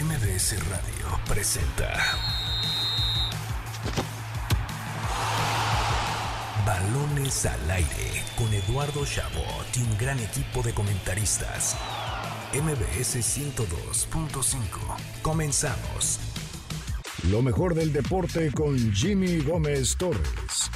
MBS Radio presenta Balones al aire con Eduardo Chabot y un gran equipo de comentaristas. MBS 102.5. Comenzamos. Lo mejor del deporte con Jimmy Gómez Torres.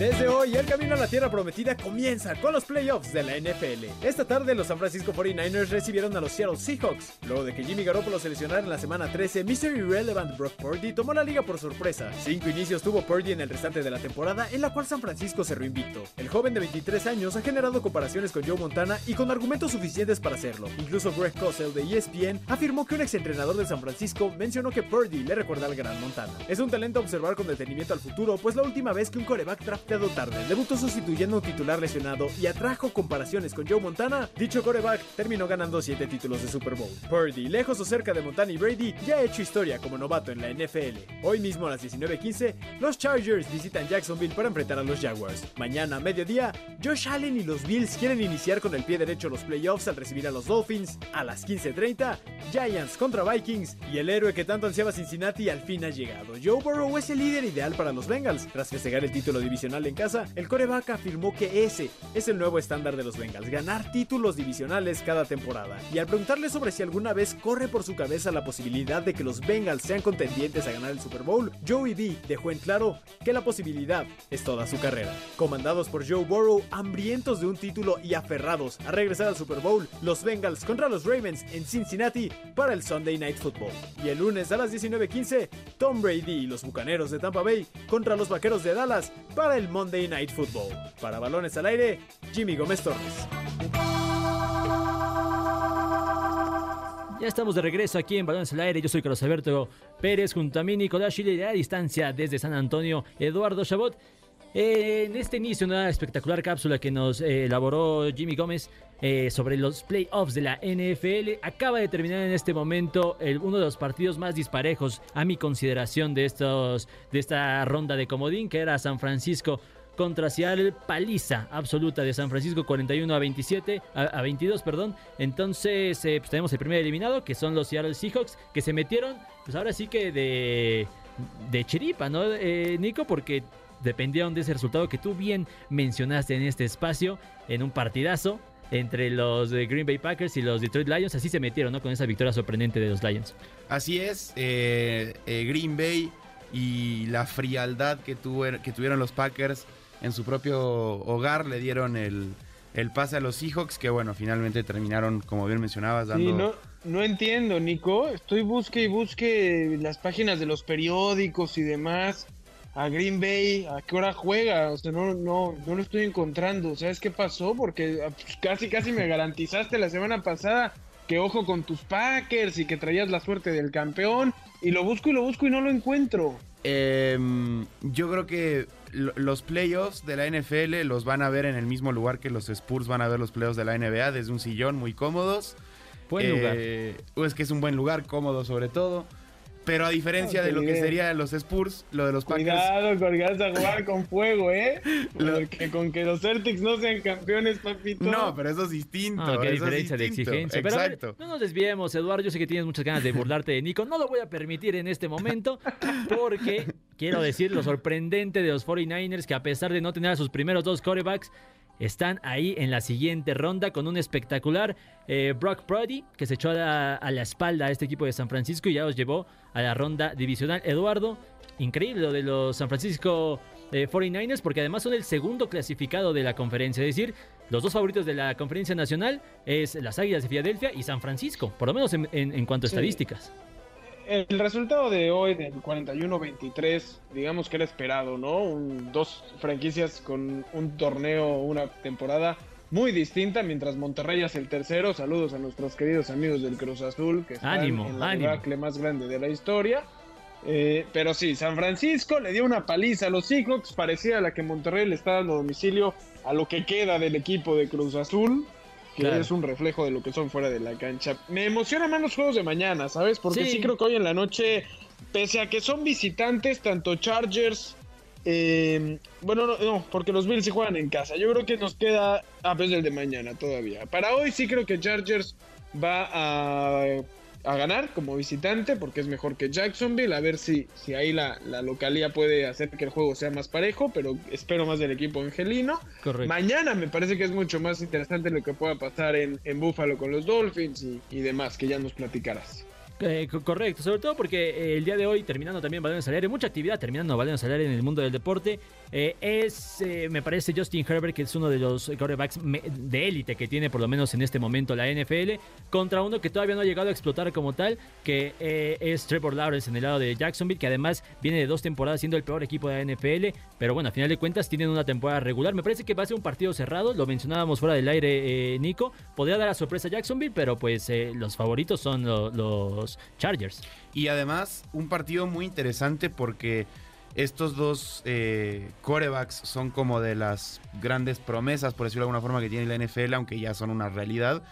Desde hoy, el camino a la tierra prometida comienza con los playoffs de la NFL. Esta tarde, los San Francisco 49ers recibieron a los Seattle Seahawks. Luego de que Jimmy Garoppolo seleccionara en la semana 13, Mr. Irrelevant Brock Purdy tomó la liga por sorpresa. Cinco inicios tuvo Purdy en el restante de la temporada, en la cual San Francisco cerró invicto. El joven de 23 años ha generado comparaciones con Joe Montana y con argumentos suficientes para hacerlo. Incluso Greg Cosell de ESPN afirmó que un exentrenador de San Francisco mencionó que Purdy le recuerda al gran Montana. Es un talento a observar con detenimiento al futuro, pues la última vez que un coreback tarde debutó sustituyendo a un titular lesionado y atrajo comparaciones con Joe Montana, dicho coreback terminó ganando 7 títulos de Super Bowl. Purdy, lejos o cerca de Montana y Brady, ya ha hecho historia como novato en la NFL. Hoy mismo a las 19:15, los Chargers visitan Jacksonville para enfrentar a los Jaguars. Mañana a mediodía, Josh Allen y los Bills quieren iniciar con el pie derecho los playoffs al recibir a los Dolphins. A las 15:30, Giants contra Vikings y el héroe que tanto ansiaba Cincinnati al fin ha llegado. Joe Burrow es el líder ideal para los Bengals. Tras festejar el título divisional en casa, el coreback afirmó que ese es el nuevo estándar de los Bengals, ganar títulos divisionales cada temporada. Y al preguntarle sobre si alguna vez corre por su cabeza la posibilidad de que los Bengals sean contendientes a ganar el Super Bowl, Joey B dejó en claro que la posibilidad es toda su carrera. Comandados por Joe Burrow, hambrientos de un título y aferrados a regresar al Super Bowl, los Bengals contra los Ravens en Cincinnati para el Sunday Night Football. Y el lunes a las 19:15, Tom Brady y los Bucaneros de Tampa Bay contra los Vaqueros de Dallas para el Monday Night Football. Para balones al aire, Jimmy Gómez Torres. Ya estamos de regreso aquí en Balones al Aire. Yo soy Carlos Alberto Pérez junto a mí Nicolás Chile a distancia desde San Antonio, Eduardo Chabot. Eh, en este inicio, una espectacular cápsula que nos eh, elaboró Jimmy Gómez eh, sobre los playoffs de la NFL. Acaba de terminar en este momento el, uno de los partidos más disparejos, a mi consideración, de, estos, de esta ronda de comodín, que era San Francisco contra Seattle, paliza absoluta de San Francisco 41 a 27 a, 22, perdón. Entonces, pues tenemos el primer eliminado que son los Seattle Seahawks que se metieron pues ahora sí que de de chiripa, ¿no? Eh, Nico, porque dependieron de ese resultado que tú bien mencionaste en este espacio en un partidazo entre los Green Bay Packers y los Detroit Lions. Así se metieron, ¿no? Con esa victoria sorprendente de los Lions. Así es, eh, eh, Green Bay y la frialdad que, que tuvieron los Packers en su propio hogar le dieron el, el pase a los Seahawks, que bueno, finalmente terminaron, como bien mencionabas, dando... Sí, no, no entiendo, Nico. Estoy busque y busque las páginas de los periódicos y demás. A Green Bay, ¿a qué hora juega? O sea, no, no, no lo estoy encontrando. ¿Sabes qué pasó? Porque ah, pues, casi, casi me garantizaste la semana pasada que ojo con tus Packers y que traías la suerte del campeón. Y lo busco y lo busco y no lo encuentro. Em, yo creo que los playoffs de la NFL los van a ver en el mismo lugar que los Spurs van a ver los playoffs de la NBA, desde un sillón muy cómodos. Buen lugar. Eh, es que es un buen lugar, cómodo sobre todo. Pero a diferencia de lo que serían los Spurs, lo de los Packers. Cuidado con que vas a jugar con fuego, ¿eh? Porque con que los Celtics no sean campeones, papito. No, pero eso es distinto. Ah, qué eso es diferencia de exigencia. Pero a ver, Exacto. no nos desviemos, Eduardo. Yo sé que tienes muchas ganas de burlarte de Nico. No lo voy a permitir en este momento porque quiero decir lo sorprendente de los 49ers que a pesar de no tener a sus primeros dos corebacks, están ahí en la siguiente ronda con un espectacular eh, Brock Purdy que se echó a la, a la espalda a este equipo de San Francisco y ya los llevó a la ronda divisional. Eduardo, increíble lo de los San Francisco eh, 49ers porque además son el segundo clasificado de la conferencia. Es decir, los dos favoritos de la conferencia nacional es las Águilas de Filadelfia y San Francisco, por lo menos en, en- en cuanto a Sí. estadísticas. El resultado de hoy del 41-23, digamos que era esperado, ¿no? Un- dos franquicias con un torneo, una temporada muy distinta, mientras Monterrey es el tercero. Saludos a nuestros queridos amigos del Cruz Azul, que están Ánimo, en la ánimo. debacle más grande de la historia. Eh, pero sí, San Francisco le dio una paliza a los Seahawks, parecía a la que Monterrey le está dando domicilio a lo que queda del equipo de Cruz Azul, que Claro. es un reflejo de lo que son fuera de la cancha. Me emocionan más los juegos de mañana, ¿sabes? Porque Sí. sí, creo que hoy en la noche, pese a que son visitantes, tanto Chargers, eh, bueno, no, no, porque los Bills sí juegan en casa. Yo creo que nos queda a vez del de mañana todavía. Para hoy sí creo que Chargers va a, a ganar como visitante porque es mejor que Jacksonville. A ver si, si ahí la, la localía puede hacer que el juego sea más parejo, pero espero más del equipo angelino. Correcto. Mañana me parece que es mucho más interesante lo que pueda pasar en, en Buffalo con los Dolphins y, y demás, que ya nos platicarás. Eh, co- correcto, sobre todo porque eh, el día de hoy, terminando también Balones al Aire, mucha actividad terminando Balones al Aire en el mundo del deporte, eh, es, me parece, Justin Herbert, que es uno de los quarterbacks de élite que tiene por lo menos en este momento la NFL, contra uno que todavía no ha llegado a explotar como tal, que es Trevor Lawrence en el lado de Jacksonville, que además viene de dos temporadas siendo el peor equipo de la NFL, pero bueno, a final de cuentas tienen una temporada regular. Me parece que va a ser un partido cerrado, lo mencionábamos fuera del aire, Nico, podría dar la sorpresa a Jacksonville, pero pues los favoritos son lo- los Chargers. Y además, un partido muy interesante porque estos dos eh, corebacks son como de las grandes promesas, por decirlo de alguna forma, que tiene la NFL, aunque ya son una realidad.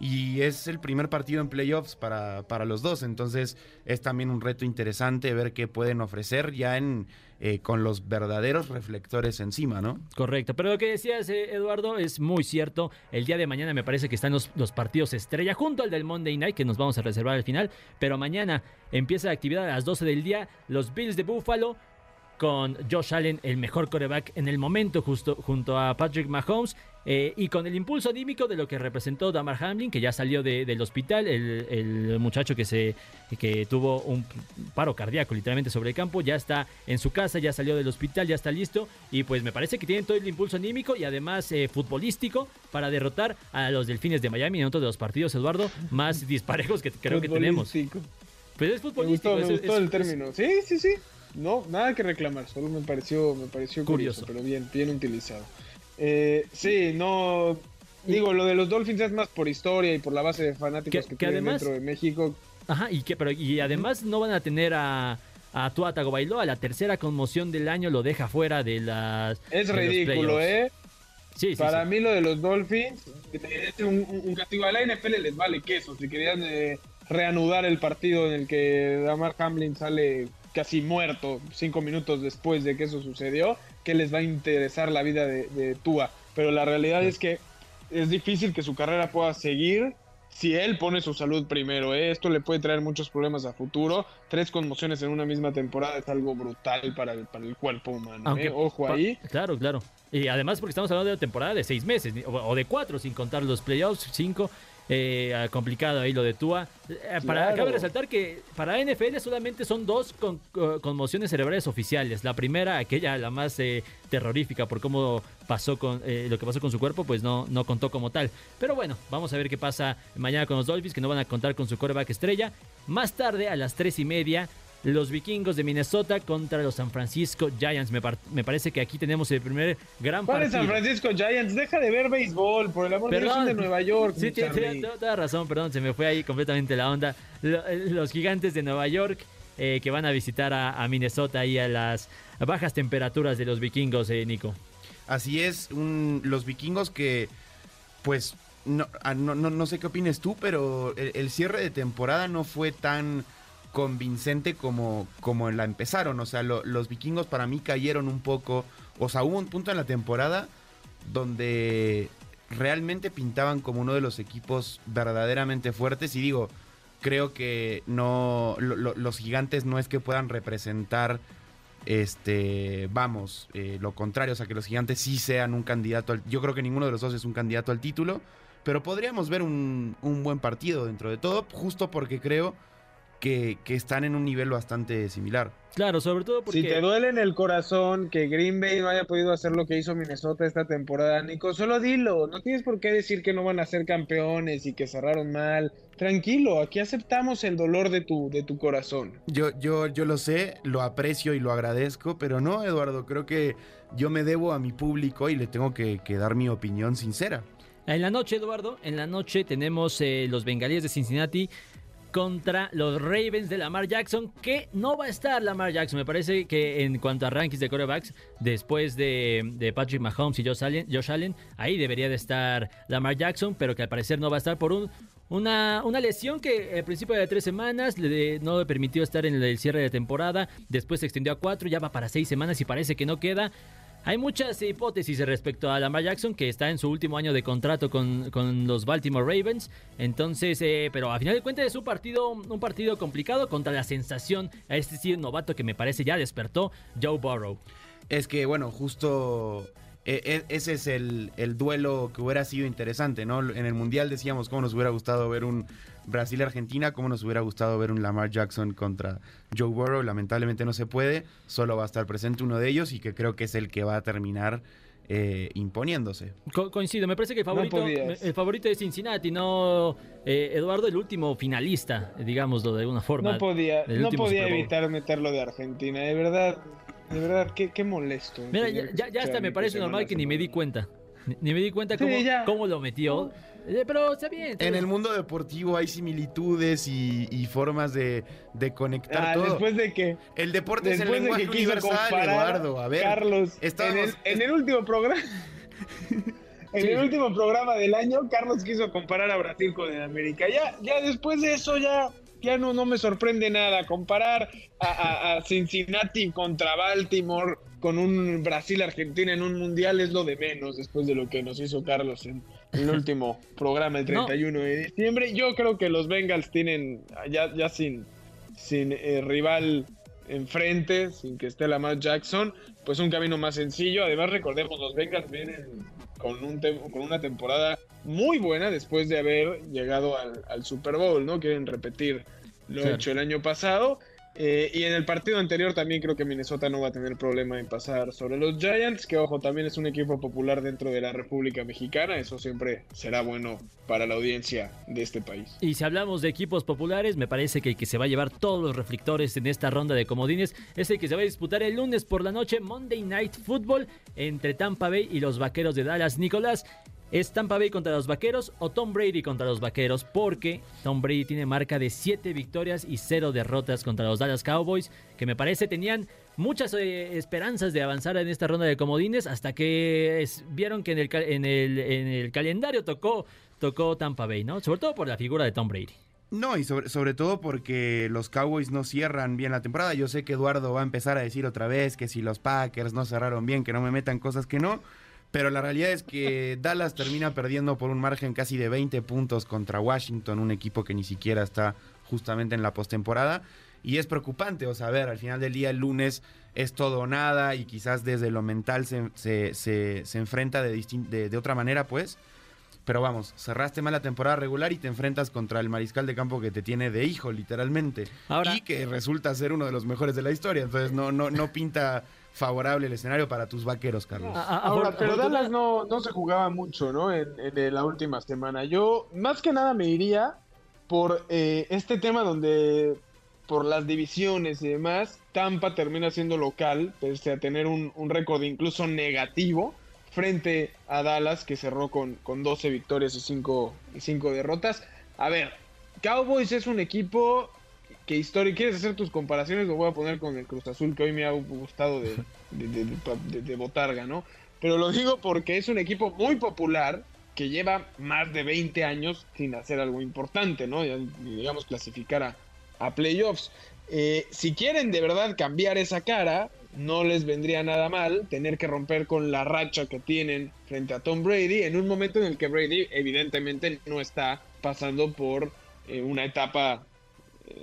Y es el primer partido en playoffs para, para los dos, entonces es también un reto interesante ver qué pueden ofrecer ya en, eh, con los verdaderos reflectores encima, ¿no? Correcto, pero lo que decías, eh, Eduardo, es muy cierto. El día de mañana me parece que están los, los partidos estrella junto al del Monday Night, que nos vamos a reservar al final. Pero mañana empieza la actividad a las 12 del día. Los Bills de Buffalo con Josh Allen, el mejor coreback en el momento, justo junto a Patrick Mahomes. eh, y con el impulso anímico de lo que representó Damar Hamlin, que ya salió de- del hospital, el, el muchacho que, se, que tuvo un paro cardíaco literalmente sobre el campo, ya está en su casa, ya salió del hospital, ya está listo. Y pues me parece que tienen todo el impulso anímico y además eh, futbolístico para derrotar a los Delfines de Miami en otro de los partidos, Eduardo, más disparejos que creo que tenemos. Pues es Me futbolístico. gustó, me es- gustó es- el término. Sí, sí, sí. No, nada que reclamar, solo me pareció, me pareció curioso, Curioso. pero bien, bien utilizado. Eh, sí, no. Digo, lo de los Dolphins es más por historia y por la base de fanáticos Que- que, que tienen además- dentro de México. Ajá, y que pero y además no van a tener a a Tua Tagovailoa, la tercera conmoción del año lo deja fuera de las Es de ridículo. ¿eh? Sí, sí, Para sí. mí lo de los Dolphins es un- un castigo. A la NFL les vale queso. Si querían eh, reanudar el partido en el que Damar Hamlin sale casi muerto cinco minutos después de que eso sucedió, que les va a interesar la vida de, de Tua. Pero la realidad es que es difícil que su carrera pueda seguir si él pone su salud primero. ¿eh? Esto le puede traer muchos problemas a futuro. Tres conmociones en una misma temporada es algo brutal para el, para el cuerpo humano. Aunque ¿eh? Ojo ahí. Claro, claro. Y además porque estamos hablando de una temporada de seis meses, o de cuatro, sin contar los playoffs, cinco. Eh, ah, complicado ahí lo de Tua. Eh, Para Claro. cabe resaltar que para NFL solamente son dos con- co- conmociones cerebrales oficiales. La primera, aquella la más eh, terrorífica por cómo pasó con eh, lo que pasó con su cuerpo, pues no, no contó como tal. Pero bueno, vamos a ver qué pasa mañana con los Dolphins, que no van a contar con su quarterback estrella. Más tarde, a las tres y media, los vikingos de Minnesota contra los San Francisco Giants. Me, par- me parece que aquí tenemos el primer gran ¿Cuál es partido. San Francisco Giants? Deja de ver béisbol, por el amor de Dios, son de Nueva York. Sí, tienes Charlie. toda razón, perdón, se me fue ahí completamente la onda. Eh, Los gigantes de Nueva York eh, que van a visitar a, a Minnesota y a las bajas temperaturas de los vikingos, eh, Nico. Así es, un- los vikingos que, pues, no, ah, no, no, no sé qué opines tú, pero el, el cierre de temporada no fue tan convincente como, como la empezaron. O sea, lo- los vikingos para mí cayeron un poco. O sea, hubo un punto en la temporada donde realmente pintaban como uno de los equipos verdaderamente fuertes. Y digo, creo que no lo- lo- los gigantes no es que puedan representar este vamos eh, lo contrario o sea que los gigantes sí sean un candidato al, yo creo que ninguno de los dos es un candidato al título pero podríamos ver un, un buen partido dentro de todo justo porque creo que, que están en un nivel bastante similar Claro, sobre todo porque... Si te duele en el corazón que Green Bay no haya podido hacer lo que hizo Minnesota esta temporada, Nico, solo dilo. No tienes por qué decir que no van a ser campeones y que cerraron mal. Tranquilo, aquí aceptamos el dolor de tu, de tu corazón. yo, yo, yo lo sé lo aprecio y lo agradezco pero no Eduardo creo que yo me debo a mi público y le tengo que, que dar mi opinión sincera En la noche, Eduardo, en la noche tenemos eh, los bengalíes de Cincinnati contra los Ravens de Lamar Jackson, que no va a estar Lamar Jackson. Me parece que en cuanto a rankings de quarterbacks, después de, de Patrick Mahomes y Josh Allen, Josh Allen, ahí debería de estar Lamar Jackson, pero que al parecer no va a estar por un, una, una lesión que al principio de tres semanas no le permitió estar en el cierre de temporada, después se extendió a cuatro, ya va para seis semanas y parece que no queda. Hay muchas hipótesis respecto a Lamar Jackson, que está en su último año de contrato con, los Baltimore Ravens. Entonces, eh, pero a final de cuentas es un partido, un partido complicado contra la sensación, a este sí novato que me parece ya despertó, Joe Burrow. Es que, bueno, justo e- e- ese es el, el duelo que hubiera sido interesante, ¿no? En el Mundial decíamos cómo nos hubiera gustado ver un Brasil-Argentina, cómo nos hubiera gustado ver un Lamar Jackson contra Joe Burrow. Lamentablemente no se puede, solo va a estar presente uno de ellos y que creo que es el que va a terminar eh, imponiéndose. Co- coincido, me parece que el favorito, el favorito es Cincinnati, no eh, Eduardo, el último finalista, digámoslo de alguna forma. No podía, no podía evitar meterlo de Argentina, de verdad, de verdad, qué, qué molesto. Mira, ya, ya, ya hasta me parece normal que ni me di cuenta. Ni, ni me di cuenta Sí, cómo, lo metió. Eh, pero está bien. está En bien. el mundo deportivo hay similitudes y, y formas de, de conectar Ah, todo. después de que el deporte es el lenguaje que quiso universal, Eduardo. A ver, Carlos en estábamos- el, en el último programa en Sí. el último programa del año Carlos quiso comparar a Brasil con el América ya ya después de eso ya ya no no me sorprende nada comparar a, a- a Cincinnati contra Baltimore con un Brasil Argentina en un mundial es lo de menos después de lo que nos hizo Carlos en el último programa el No. 31 de diciembre yo creo que los Bengals tienen ya ya sin sin eh, rival enfrente, sin que esté Lamar Jackson, pues un camino más sencillo. Además, recordemos, los Bengals vienen con, un con una temporada muy buena después de haber llegado al, al Super Bowl, ¿no? Quieren repetir lo Claro. hecho el año pasado. Eh, y en el partido anterior también creo que Minnesota no va a tener problema en pasar sobre los Giants, que ojo, también es un equipo popular dentro de la República Mexicana, eso siempre será bueno para la audiencia de este país. Y si hablamos de equipos populares, me parece que el que se va a llevar todos los reflectores en esta ronda de comodines es el que se va a disputar el lunes por la noche, Monday Night Football, entre Tampa Bay y los Vaqueros de Dallas. Nicolás, ¿es Tampa Bay contra los Vaqueros o Tom Brady contra los Vaqueros? Porque Tom Brady tiene marca de 7 victorias y 0 derrotas contra los Dallas Cowboys, que me parece tenían muchas eh, esperanzas de avanzar en esta ronda de comodines hasta que vieron que en el, ca- en el, en el calendario tocó, tocó Tampa Bay, ¿no? Sobre todo por la figura de Tom Brady. No, y sobre todo porque los Cowboys no cierran bien la temporada. Yo sé que Eduardo va a empezar a decir otra vez que si los Packers no cerraron bien, que no me metan cosas que no. Pero la realidad es que Dallas termina perdiendo por un margen casi de 20 puntos contra Washington, un equipo que ni siquiera está justamente en la postemporada. Y es preocupante, o sea, a ver, al final del día el lunes es todo o nada y quizás desde lo mental se, se- se- se enfrenta de, de, de otra manera, pues. Pero vamos, cerraste mal la temporada regular y te enfrentas contra el mariscal de campo que te tiene de hijo, literalmente. Ahora- y que resulta ser uno de los mejores de la historia. Entonces no, no, no pinta favorable el escenario para tus vaqueros, Carlos. A- a- Ahora, pero Dallas no, no se jugaba mucho, ¿no? En, en la última semana. Yo, más que nada, me iría por eh, este tema donde, por las divisiones y demás, Tampa termina siendo local, pese a tener un, un récord incluso negativo, frente a Dallas, que cerró con, con 12 victorias y 5, y 5 derrotas. A ver, Cowboys es un equipo que histórico. ¿Quieres hacer tus comparaciones? Lo voy a poner con el Cruz Azul, que hoy me ha gustado de, de, botarga, ¿no? Pero lo digo porque es un equipo muy popular que lleva más de 20 años sin hacer algo importante, ¿no? Digamos, clasificar a, playoffs. Eh, si quieren de verdad cambiar esa cara, no les vendría nada mal tener que romper con la racha que tienen frente a Tom Brady en un momento en el que Brady evidentemente no está pasando por eh, una etapa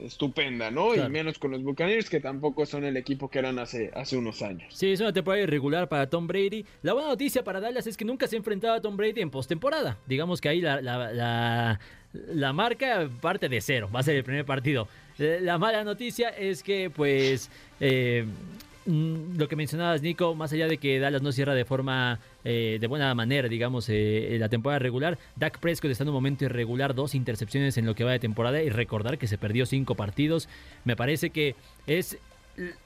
estupenda, ¿no? Claro. Y menos con los Buccaneers que tampoco son el equipo que eran hace, hace unos años. Sí, es una temporada irregular para Tom Brady. La buena noticia para Dallas es que nunca se ha enfrentado a Tom Brady en postemporada. Digamos que ahí la, la, la- la marca parte de cero. Va a ser el primer partido. Eh, La mala noticia es que, pues, eh, lo que mencionabas, Nico, más allá de que Dallas no cierra de forma, eh, de buena manera, digamos, eh, la temporada regular, Dak Prescott está en un momento irregular, dos intercepciones en lo que va de temporada y recordar que se perdió cinco partidos. Me parece que es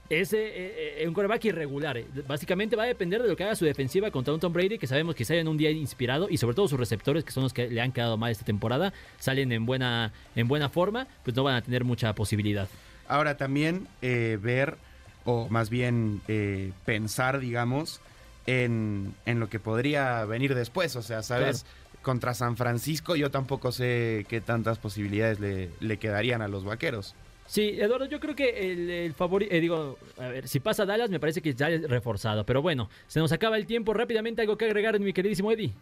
es eh, eh, un quarterback irregular. eh. Básicamente va a depender de lo que haga su defensiva contra un Tom Brady que sabemos que sale en un día inspirado y sobre todo sus receptores que son los que le han quedado mal esta temporada salen en buena en buena forma, pues no van a tener mucha posibilidad. Ahora también eh, ver, o más bien eh, pensar, digamos, en, en lo que podría venir después. O sea, ¿sabes? Contra San Francisco yo tampoco sé qué tantas posibilidades le, le quedarían a los vaqueros. Sí, Eduardo, yo creo que el, el favorito, digo, a ver, si pasa Dallas me parece que ya es reforzado, pero bueno, se nos acaba el tiempo rápidamente, algo que agregar, mi queridísimo Eddie.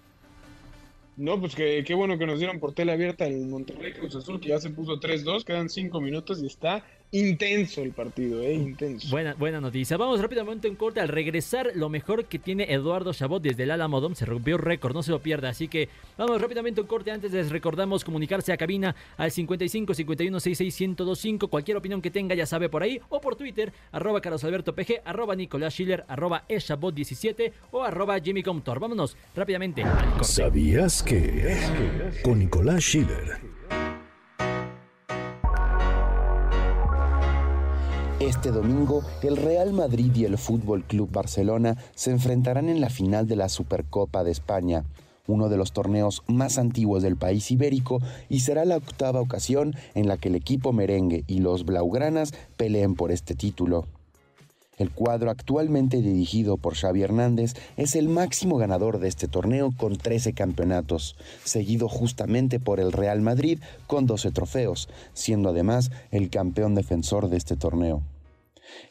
No, pues que, qué bueno que nos dieron por tele abierta el Monterrey Cruz Azul, que ya se puso 3-2, quedan 5 minutos y está intenso el partido, ¿eh? Intenso. Buena, buena noticia. Vamos rápidamente en corte. Al regresar, lo mejor que tiene Eduardo Chabot desde el Alamodón se rompió récord, no se lo pierda. Así que vamos rápidamente en corte. Antes les recordamos comunicarse a cabina al 55 51 66 1025. Cualquier opinión que tenga, ya sabe por ahí. O por Twitter, arroba Carlos Alberto PG, arroba Nicolás Schiller, arroba Eshabot17 o arroba Jimmy Comtor. Vámonos rápidamente al corte. ¿Sabías que? Con Nicolás Schiller. Este domingo, el Real Madrid y el Fútbol Club Barcelona se enfrentarán en la final de la Supercopa de España, uno de los torneos más antiguos del país ibérico, y será la octava ocasión en la que el equipo merengue y los blaugranas peleen por este título. El cuadro actualmente dirigido por Xavi Hernández es el máximo ganador de este torneo con 13 campeonatos, seguido justamente por el Real Madrid con 12 trofeos, siendo además el campeón defensor de este torneo.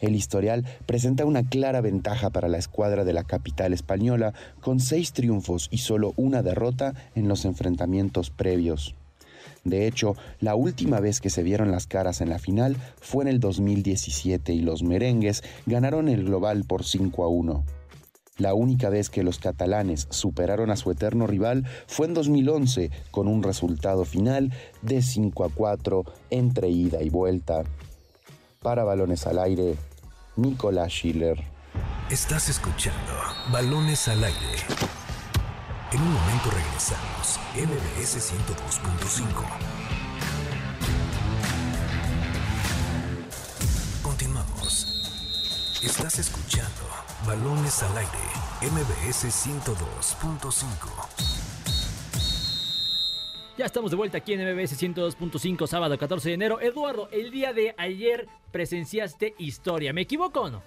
El historial presenta una clara ventaja para la escuadra de la capital española, con seis triunfos y solo una derrota en los enfrentamientos previos. De hecho, la última vez que se vieron las caras en la final fue en el 2017 y los merengues ganaron el global por 5 a 1. La única vez que los catalanes superaron a su eterno rival fue en 2011 con un resultado final de 5 a 4 entre ida y vuelta. Para balones al aire, Nicolás Schiller. Estás escuchando Balones al aire. En un momento regresamos. MBS 102.5. Continuamos. Estás escuchando Balones al aire. MBS 102.5. Ya estamos de vuelta aquí en MBS 102.5, sábado 14 de enero. Eduardo, el día de ayer presenciaste historia. ¿Me equivoco o no?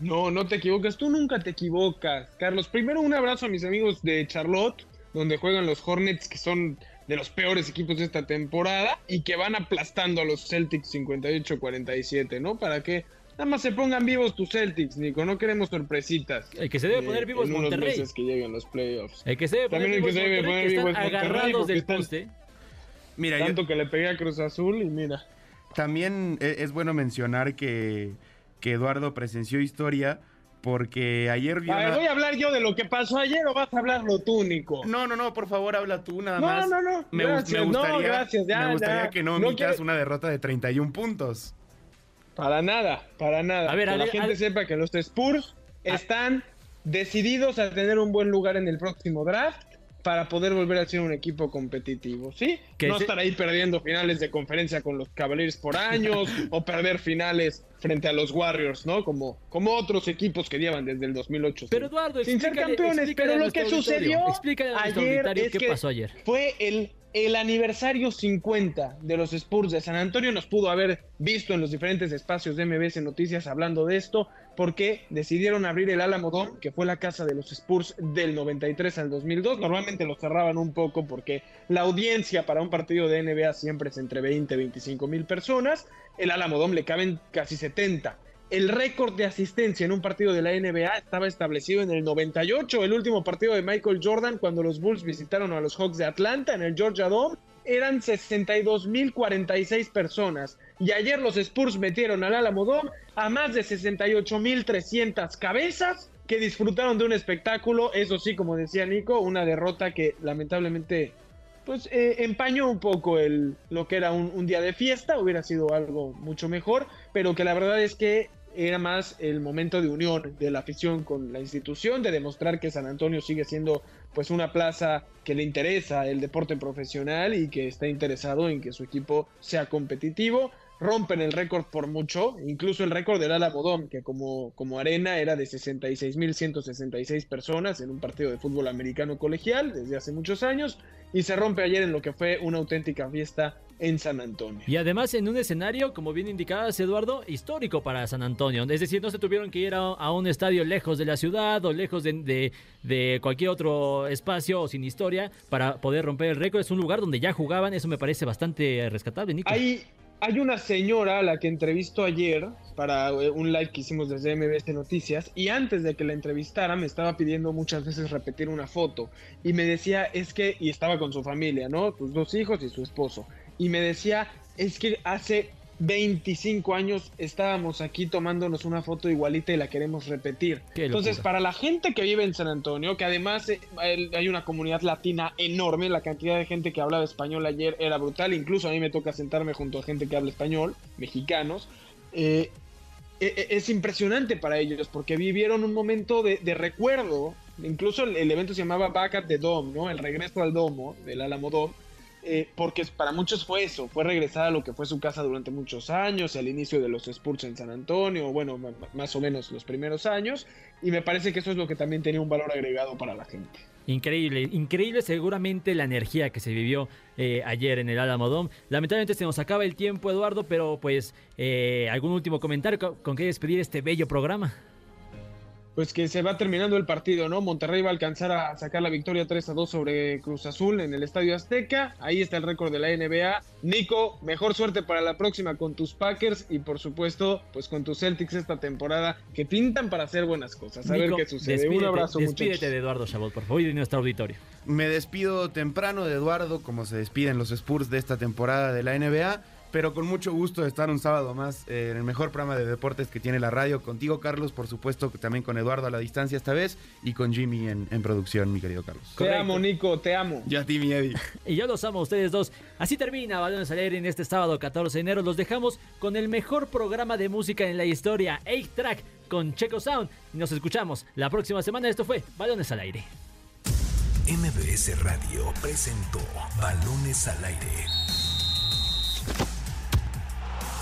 No, no te equivocas, tú nunca te equivocas. Carlos, primero un abrazo a mis amigos de Charlotte, donde juegan los Hornets, que son de los peores equipos de esta temporada y que van aplastando a los Celtics 58-47, ¿no? Para que nada más se pongan vivos tus Celtics, Nico, no queremos sorpresitas. El que se debe poner vivo es Monterrey. meses que lleguen los playoffs. El que se debe poner También el vivo que es se debe Monterrey, poner que vivo están es Monterrey, agarrados del están- poste. Mira, yo- Tanto que le pegué a Cruz Azul y mira. También e- es bueno mencionar que, que Eduardo presenció historia porque ayer vio A ver, una- ¿voy a hablar yo de lo que pasó ayer o vas a hablarlo tú, Nico? No, no, no, por favor, habla tú nada No, más. no, no, Me, gracias, me no, gustaría, gracias, ya, me gustaría ya. que no No omitas quiere- una derrota de 31 puntos. Para nada, para nada. A ver, que la gente sepa que los Spurs están decididos a tener un buen lugar en el próximo draft para poder volver a ser un equipo competitivo, ¿sí? Que no ese- estar ahí perdiendo finales de conferencia con los Cavaliers por años o perder finales frente a los Warriors, ¿no? Como, como otros equipos que llevan desde el 2008. Pero Eduardo, sin ser campeones, pero lo que sucedió ayer es qué que pasó ayer. fue el, el aniversario 50 de los Spurs de San Antonio. Nos pudo haber visto en los diferentes espacios de MBS Noticias hablando de esto, porque decidieron abrir el Alamo Dome, que fue la casa de los Spurs del 93 al 2002. Normalmente lo cerraban un poco porque la audiencia para un partido de NBA siempre es entre 20 y 25 mil personas. El Alamo Dome le caben casi 70. El récord de asistencia en un partido de la NBA estaba establecido en el 98, el último partido de Michael Jordan cuando los Bulls visitaron a los Hawks de Atlanta en el Georgia Dome. Eran 62.046 personas y ayer los Spurs metieron al Alamo Dome a más de 68.300 cabezas que disfrutaron de un espectáculo, eso sí, como decía Nico, una derrota que lamentablemente pues eh, empañó un poco el, lo que era un día de fiesta, hubiera sido algo mucho mejor, pero que la verdad es que era más el momento de unión de la afición con la institución, de demostrar que San Antonio sigue siendo pues una plaza que le interesa el deporte profesional y que está interesado en que su equipo sea competitivo. Rompen el récord por mucho, incluso el récord del Alamo Dome, que como, como arena era de 66.166 personas en un partido de fútbol americano colegial desde hace muchos años, y se rompe ayer en lo que fue una auténtica fiesta en San Antonio. Y además en un escenario, como bien indicabas Eduardo, histórico para San Antonio. Es decir, no se tuvieron que ir a, a un estadio lejos de la ciudad o lejos de, de- de cualquier otro espacio o sin historia para poder romper el récord. Es un lugar donde ya jugaban, eso me parece bastante rescatable, Nico. Hay, hay una señora a la que entrevistó ayer para eh, un live que hicimos desde MBS Noticias y antes de que la entrevistara me estaba pidiendo muchas veces repetir una foto y me decía es que y estaba con su familia, ¿no? Sus dos hijos y su esposo y me decía es que hace 25 años estábamos aquí tomándonos una foto igualita y la queremos repetir. Entonces, para la gente que vive en San Antonio, que además eh, hay una comunidad latina enorme, la cantidad de gente que hablaba español ayer era brutal, incluso a mí me toca sentarme junto a gente que habla español, mexicanos. Eh, e, e, es impresionante para ellos porque vivieron un momento de, recuerdo. Incluso el, evento se llamaba Back at the Dome, ¿no? El regreso al domo del Alamo Dome eh, porque para muchos fue eso, fue regresar a lo que fue su casa durante muchos años, al inicio de los Spurs en San Antonio, bueno, más o menos los primeros años, y me parece que eso es lo que también tenía un valor agregado para la gente. Increíble, increíble seguramente la energía que se vivió eh, ayer en el Alamodón. Lamentablemente se nos acaba el tiempo, Eduardo, pero pues eh, algún último comentario con, con qué despedir este bello programa pues que se va terminando el partido, ¿no? Monterrey va a alcanzar a sacar la victoria 3 a 2 sobre Cruz Azul en el Estadio Azteca. Ahí está el récord de la NBA. Nico, mejor suerte para la próxima con tus Packers y por supuesto, pues con tus Celtics esta temporada que pintan para hacer buenas cosas. A ver qué sucede. Un abrazo, Despídete de Eduardo Chabot, por favor, y de nuestro auditorio. Me despido temprano de Eduardo, como se despiden los Spurs de esta temporada de la NBA pero con mucho gusto de estar un sábado más eh, en el mejor programa de deportes que tiene la radio. Contigo, Carlos, por supuesto, también con Eduardo a la distancia esta vez y con Jimmy en, producción, mi querido Carlos. Te amo, Nico, te amo. Ya a ti, mi Eddie. y yo los amo a ustedes dos. Así termina Balones al aire en este sábado 14 de enero. Los dejamos con el mejor programa de música en la historia, 8-Track, con Checo Sound. Y nos escuchamos la próxima semana. Esto fue Balones al aire. MBS Radio presentó Balones al aire